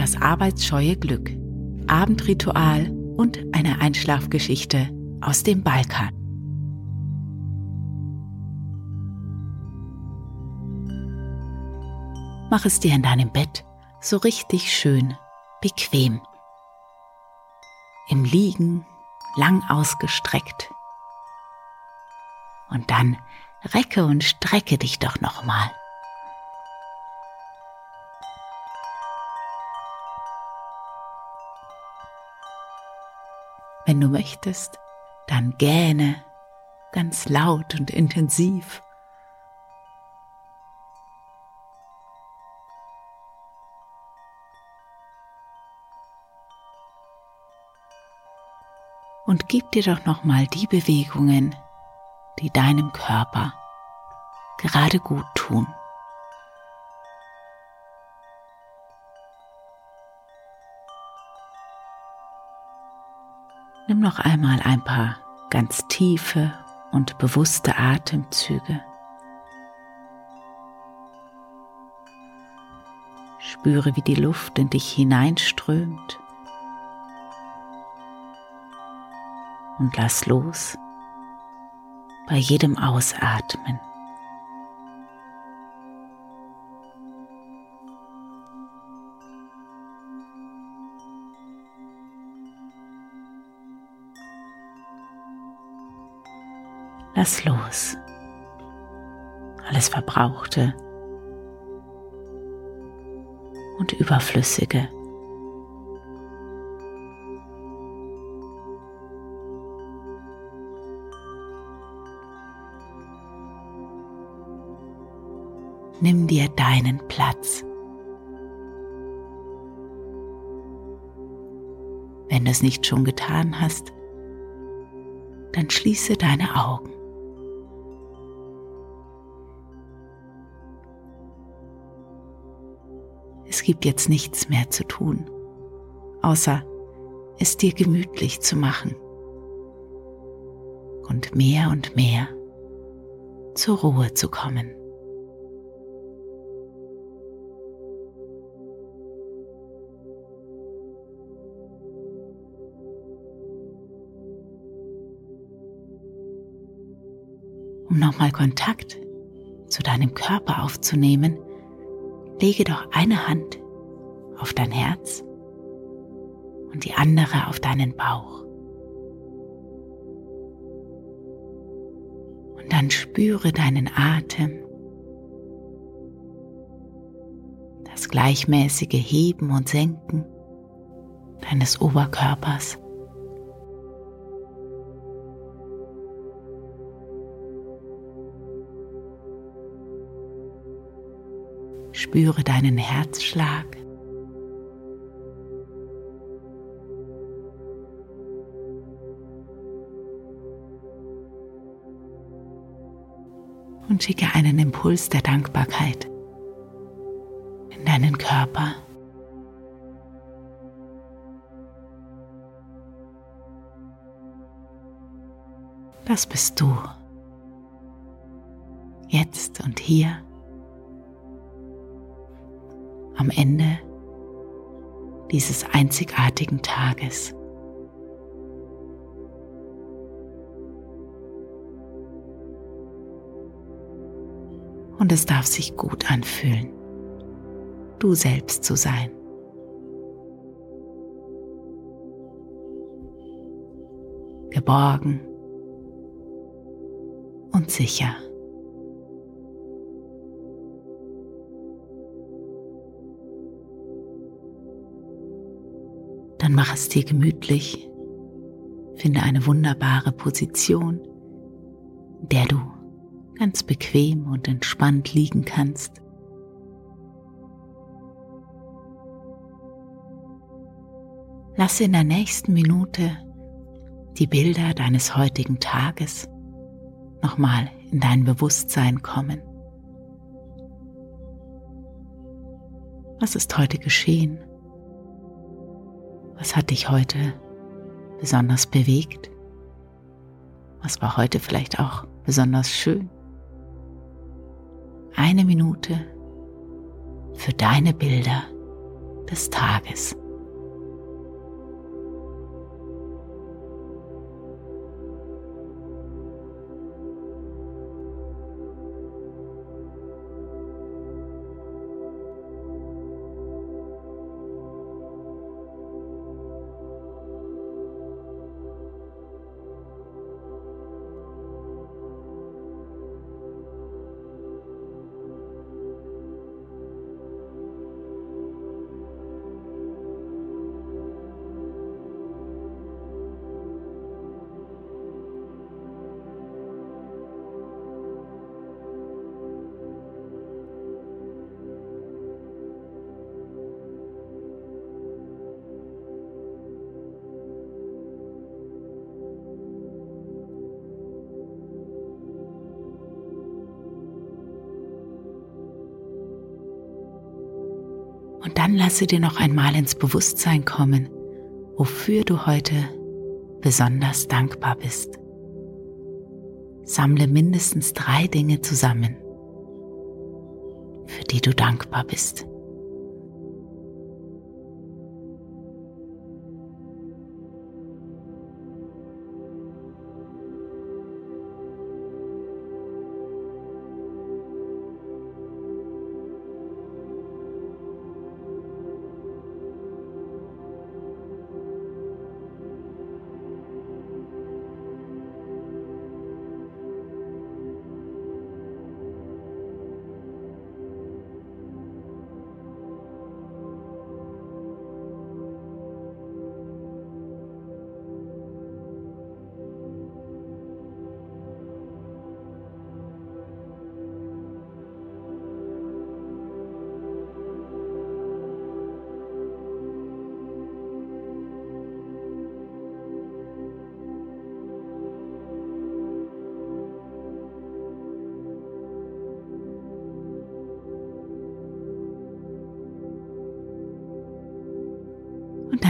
Das arbeitsscheue Glück, Abendritual und eine Einschlafgeschichte aus dem Balkan. Mach es dir in deinem Bett so richtig schön bequem. Im Liegen lang ausgestreckt. Und dann recke und strecke dich doch nochmal. Wenn du möchtest, dann gähne ganz laut und intensiv. Und gib dir doch noch mal die Bewegungen, die deinem Körper gerade gut tun. Nimm noch einmal ein paar ganz tiefe und bewusste Atemzüge. Spüre, wie die Luft in dich hineinströmt und lass los bei jedem Ausatmen. Lass los. Alles Verbrauchte und Überflüssige. Nimm dir deinen Platz. Wenn du es nicht schon getan hast, dann schließe deine Augen. Gibt jetzt nichts mehr zu tun, außer es dir gemütlich zu machen und mehr und mehr zur Ruhe zu kommen. Um nochmal Kontakt zu deinem Körper aufzunehmen, lege doch eine Hand auf dein Herz und die andere auf deinen Bauch. Und dann spüre deinen Atem, das gleichmäßige Heben und Senken deines Oberkörpers. Spüre deinen Herzschlag. Und schicke einen Impuls der Dankbarkeit in deinen Körper. Das bist du. Jetzt und hier am Ende dieses einzigartigen Tages. Und es darf sich gut anfühlen, du selbst zu sein. Geborgen und sicher. Dann mach es dir gemütlich, finde eine wunderbare Position, in der du ganz bequem und entspannt liegen kannst. Lasse in der nächsten Minute die Bilder deines heutigen Tages nochmal in dein Bewusstsein kommen. Was ist heute geschehen? Was hat dich heute besonders bewegt? Was war heute vielleicht auch besonders schön? Eine Minute für deine Bilder des Tages. Und dann lasse dir noch einmal ins Bewusstsein kommen, wofür du heute besonders dankbar bist. Sammle mindestens drei Dinge zusammen, für die du dankbar bist.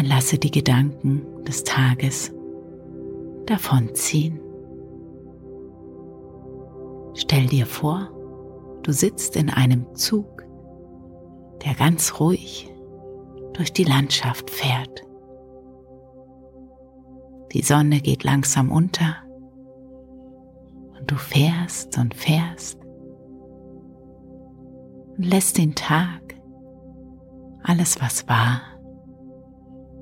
Dann lasse die Gedanken des Tages davonziehen. Stell dir vor, du sitzt in einem Zug, der ganz ruhig durch die Landschaft fährt. Die Sonne geht langsam unter und du fährst und fährst und lässt den Tag, alles was war,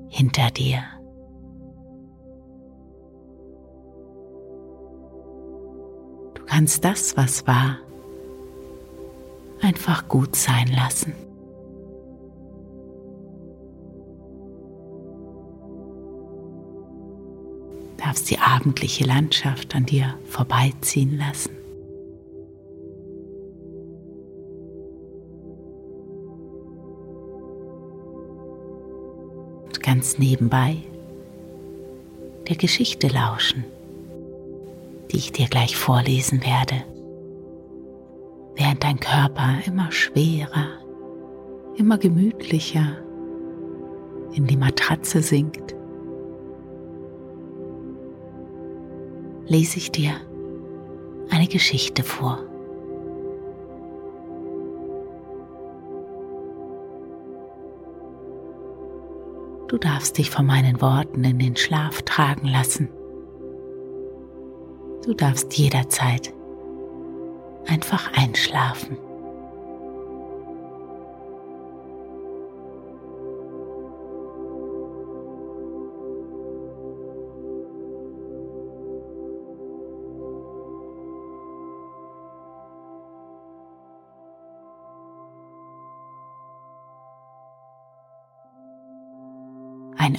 hinter dir. Du kannst das, was war, einfach gut sein lassen. Darfst die abendliche Landschaft an dir vorbeiziehen lassen. Ganz nebenbei der Geschichte lauschen, die ich dir gleich vorlesen werde, während dein Körper immer schwerer, immer gemütlicher in die Matratze sinkt, lese ich dir eine Geschichte vor. Du darfst dich von meinen Worten in den Schlaf tragen lassen. Du darfst jederzeit einfach einschlafen.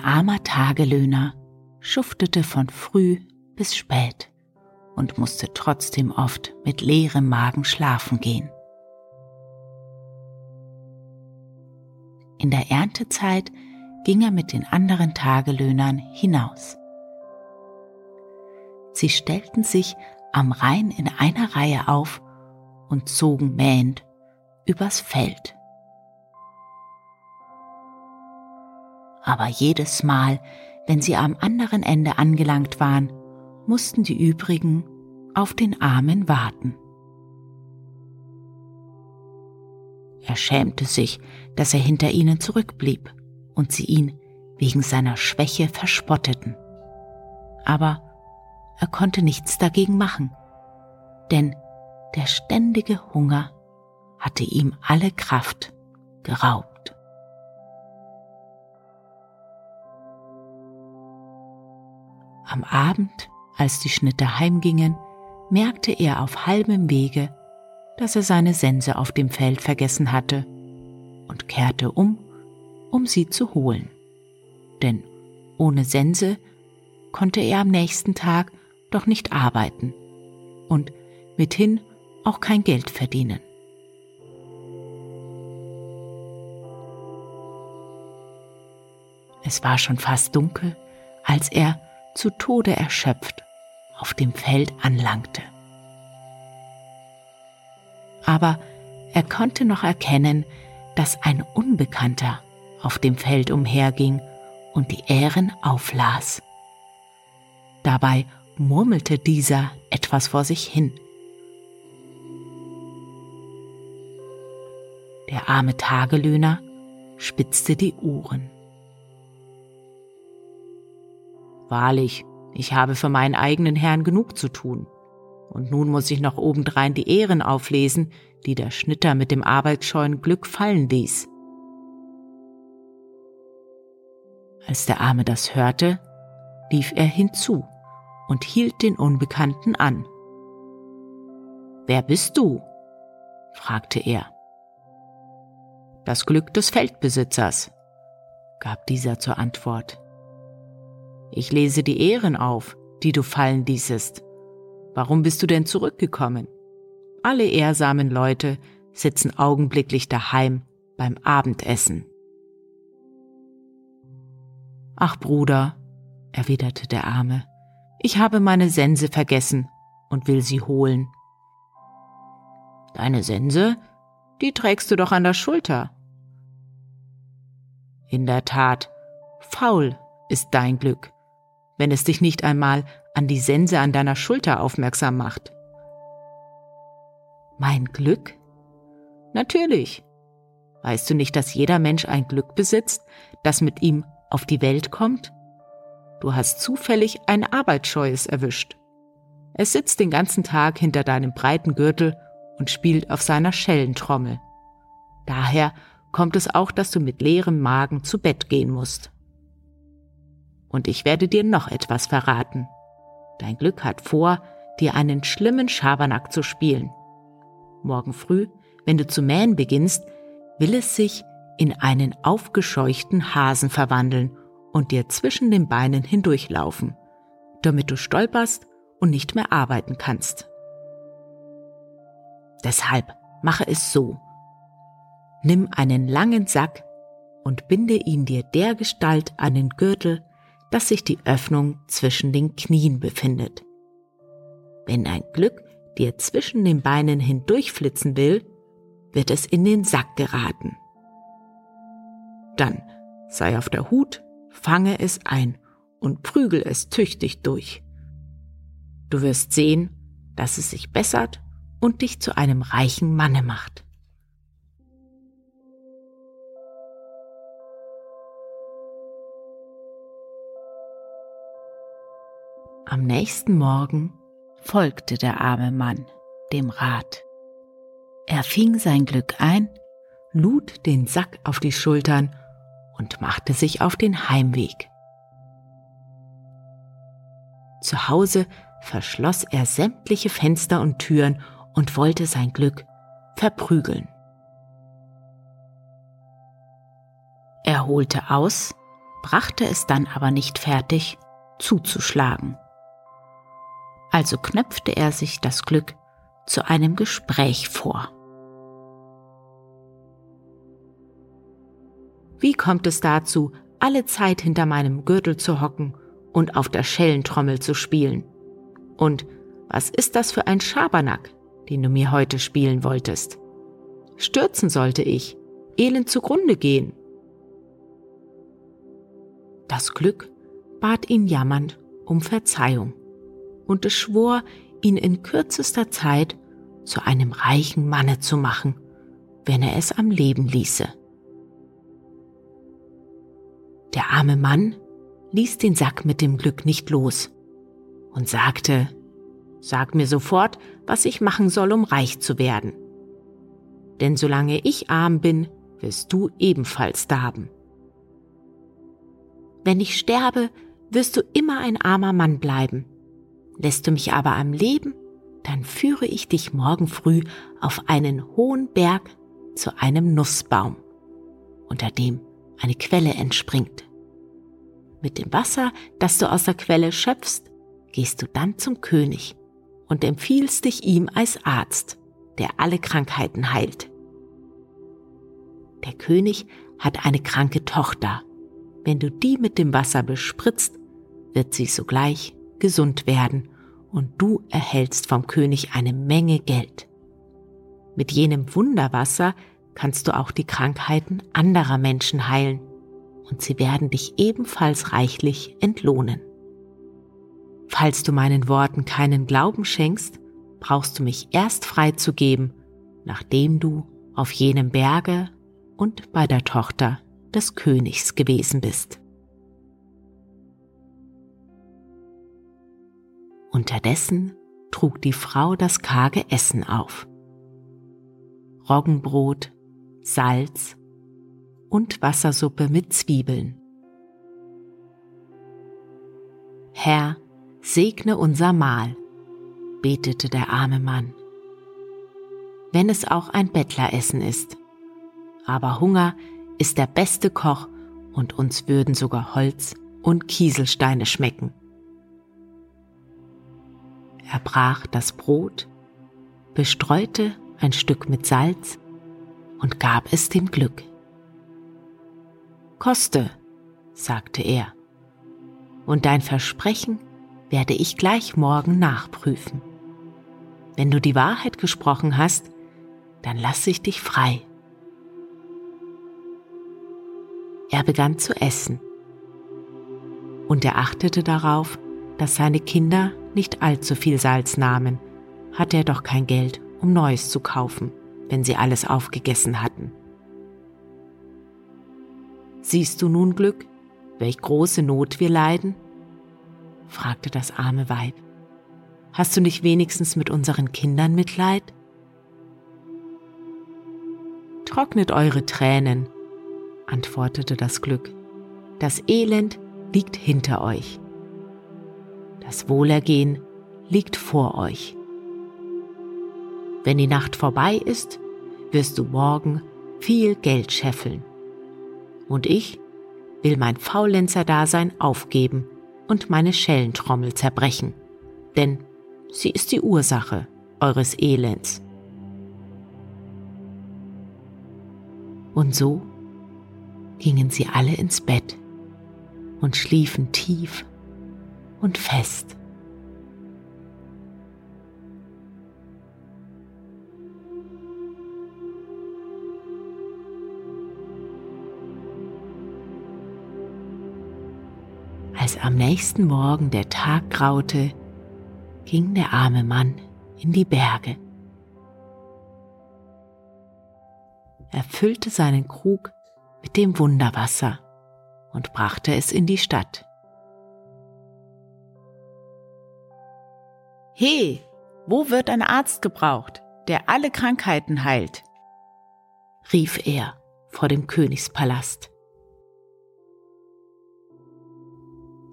Ein armer Tagelöhner schuftete von früh bis spät und musste trotzdem oft mit leerem Magen schlafen gehen. In der Erntezeit ging er mit den anderen Tagelöhnern hinaus. Sie stellten sich am Rhein in einer Reihe auf und zogen mähend übers Feld. Aber jedes Mal, wenn sie am anderen Ende angelangt waren, mussten die übrigen auf den Armen warten. Er schämte sich, dass er hinter ihnen zurückblieb und sie ihn wegen seiner Schwäche verspotteten. Aber er konnte nichts dagegen machen, denn der ständige Hunger hatte ihm alle Kraft geraubt. Am Abend, als die Schnitte heimgingen, merkte er auf halbem Wege, dass er seine Sense auf dem Feld vergessen hatte und kehrte um, um sie zu holen. Denn ohne Sense konnte er am nächsten Tag doch nicht arbeiten und mithin auch kein Geld verdienen. Es war schon fast dunkel, als er zu Tode erschöpft auf dem Feld anlangte. Aber er konnte noch erkennen, dass ein Unbekannter auf dem Feld umherging und die Ähren auflas. Dabei murmelte dieser etwas vor sich hin. Der arme Tagelöhner spitzte die Ohren. Wahrlich, ich habe für meinen eigenen Herrn genug zu tun. Und nun muss ich noch obendrein die Ehren auflesen, die der Schnitter mit dem arbeitsscheuen Glück fallen ließ. Als der Arme das hörte, lief er hinzu und hielt den Unbekannten an. Wer bist du? fragte er. Das Glück des Feldbesitzers, gab dieser zur Antwort. Ich lese die Ehren auf, die du fallen ließest. Warum bist du denn zurückgekommen? Alle ehrsamen Leute sitzen augenblicklich daheim beim Abendessen. Ach Bruder, erwiderte der Arme, ich habe meine Sense vergessen und will sie holen. Deine Sense? Die trägst du doch an der Schulter. In der Tat, faul ist dein Glück, wenn es dich nicht einmal an die Sense an deiner Schulter aufmerksam macht. Mein Glück? Natürlich. Weißt du nicht, dass jeder Mensch ein Glück besitzt, das mit ihm auf die Welt kommt? Du hast zufällig ein Arbeitsscheues erwischt. Es sitzt den ganzen Tag hinter deinem breiten Gürtel und spielt auf seiner Schellentrommel. Daher kommt es auch, dass du mit leerem Magen zu Bett gehen musst. Und ich werde dir noch etwas verraten. Dein Glück hat vor, dir einen schlimmen Schabernack zu spielen. Morgen früh, wenn du zu mähen beginnst, will es sich in einen aufgescheuchten Hasen verwandeln und dir zwischen den Beinen hindurchlaufen, damit du stolperst und nicht mehr arbeiten kannst. Deshalb mache es so. Nimm einen langen Sack und binde ihn dir dergestalt an den Gürtel, dass sich die Öffnung zwischen den Knien befindet. Wenn ein Glück dir zwischen den Beinen hindurchflitzen will, wird es in den Sack geraten. Dann sei auf der Hut fange es ein und prügel es tüchtig durch. Du wirst sehen, dass es sich bessert und dich zu einem reichen Manne macht. Am nächsten Morgen folgte der arme Mann dem Rat. Er fing sein Glück ein, lud den Sack auf die Schultern und machte sich auf den Heimweg. Zu Hause verschloss er sämtliche Fenster und Türen und wollte sein Glück verprügeln. Er holte aus, brachte es dann aber nicht fertig, zuzuschlagen. Also knöpfte er sich das Glück zu einem Gespräch vor. Wie kommt es dazu, alle Zeit hinter meinem Gürtel zu hocken und auf der Schellentrommel zu spielen? Und was ist das für ein Schabernack, den du mir heute spielen wolltest? Stürzen sollte ich, elend zugrunde gehen. Das Glück bat ihn jammernd um Verzeihung und es schwor, ihn in kürzester Zeit zu einem reichen Manne zu machen, wenn er es am Leben ließe. Der arme Mann ließ den Sack mit dem Glück nicht los und sagte, Sag mir sofort, was ich machen soll, um reich zu werden. Denn solange ich arm bin, wirst du ebenfalls darben. Wenn ich sterbe, wirst du immer ein armer Mann bleiben. Lässt du mich aber am Leben, dann führe ich dich morgen früh auf einen hohen Berg zu einem Nussbaum, unter dem eine Quelle entspringt. Mit dem Wasser, das du aus der Quelle schöpfst, gehst du dann zum König und empfiehlst dich ihm als Arzt, der alle Krankheiten heilt. Der König hat eine kranke Tochter. Wenn du die mit dem Wasser bespritzt, wird sie sogleich gesund werden und du erhältst vom König eine Menge Geld. Mit jenem Wunderwasser kannst du auch die Krankheiten anderer Menschen heilen und sie werden dich ebenfalls reichlich entlohnen. Falls du meinen Worten keinen Glauben schenkst, brauchst du mich erst freizugeben, nachdem du auf jenem Berge und bei der Tochter des Königs gewesen bist. Unterdessen trug die Frau das karge Essen auf. Roggenbrot, Salz und Wassersuppe mit Zwiebeln. Herr, segne unser Mahl, betete der arme Mann. Wenn es auch ein Bettleressen ist. Aber Hunger ist der beste Koch und uns würden sogar Holz und Kieselsteine schmecken. Er brach das Brot, bestreute ein Stück mit Salz und gab es dem Glück. Koste, sagte er, und dein Versprechen werde ich gleich morgen nachprüfen. Wenn du die Wahrheit gesprochen hast, dann lasse ich dich frei. Er begann zu essen und er achtete darauf, dass seine Kinder nicht allzu viel Salz nahmen, hatte er doch kein Geld, um Neues zu kaufen, wenn sie alles aufgegessen hatten. Siehst du nun Glück, welch große Not wir leiden? fragte das arme Weib. Hast du nicht wenigstens mit unseren Kindern Mitleid? Trocknet eure Tränen, antwortete das Glück. Das Elend liegt hinter euch. Das Wohlergehen liegt vor euch. Wenn die Nacht vorbei ist, wirst du morgen viel Geld scheffeln. Und ich will mein Faulenzer-Dasein aufgeben und meine Schellentrommel zerbrechen, denn sie ist die Ursache eures Elends. Und so gingen sie alle ins Bett und schliefen tief und fest. Als am nächsten Morgen der Tag graute, ging der arme Mann in die Berge. Er füllte seinen Krug mit dem Wunderwasser und brachte es in die Stadt. He, wo wird ein Arzt gebraucht, der alle Krankheiten heilt? rief er vor dem Königspalast.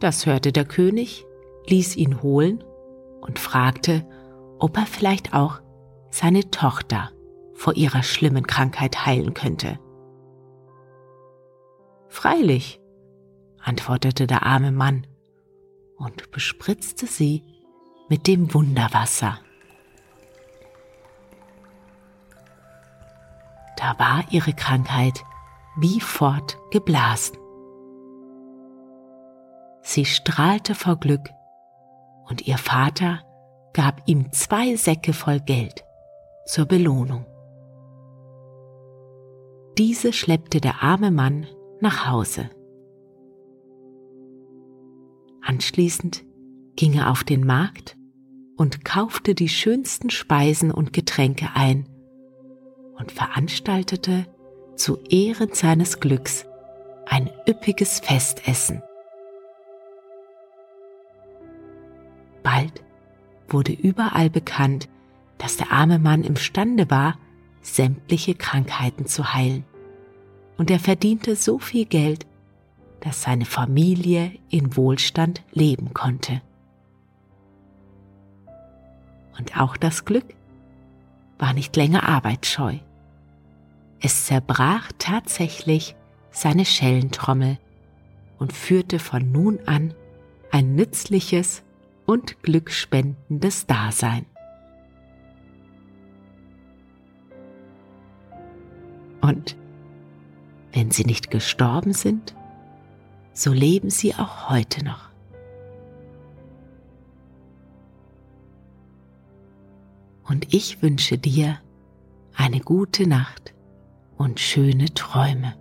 Das hörte der König, ließ ihn holen und fragte, ob er vielleicht auch seine Tochter vor ihrer schlimmen Krankheit heilen könnte. Freilich, antwortete der arme Mann und bespritzte sie mit dem Wunderwasser. Da war ihre Krankheit wie fort geblasen. Sie strahlte vor Glück und ihr Vater gab ihm zwei Säcke voll Geld zur Belohnung. Diese schleppte der arme Mann nach Hause. Anschließend ging er auf den Markt und kaufte die schönsten Speisen und Getränke ein und veranstaltete zu Ehren seines Glücks ein üppiges Festessen. Bald wurde überall bekannt, dass der arme Mann imstande war, sämtliche Krankheiten zu heilen. Und er verdiente so viel Geld, dass seine Familie in Wohlstand leben konnte. Und auch das Glück war nicht länger arbeitsscheu. Es zerbrach tatsächlich seine Schellentrommel und führte von nun an ein nützliches und glückspendendes Dasein. Und wenn sie nicht gestorben sind, so leben sie auch heute noch. Und ich wünsche dir eine gute Nacht und schöne Träume.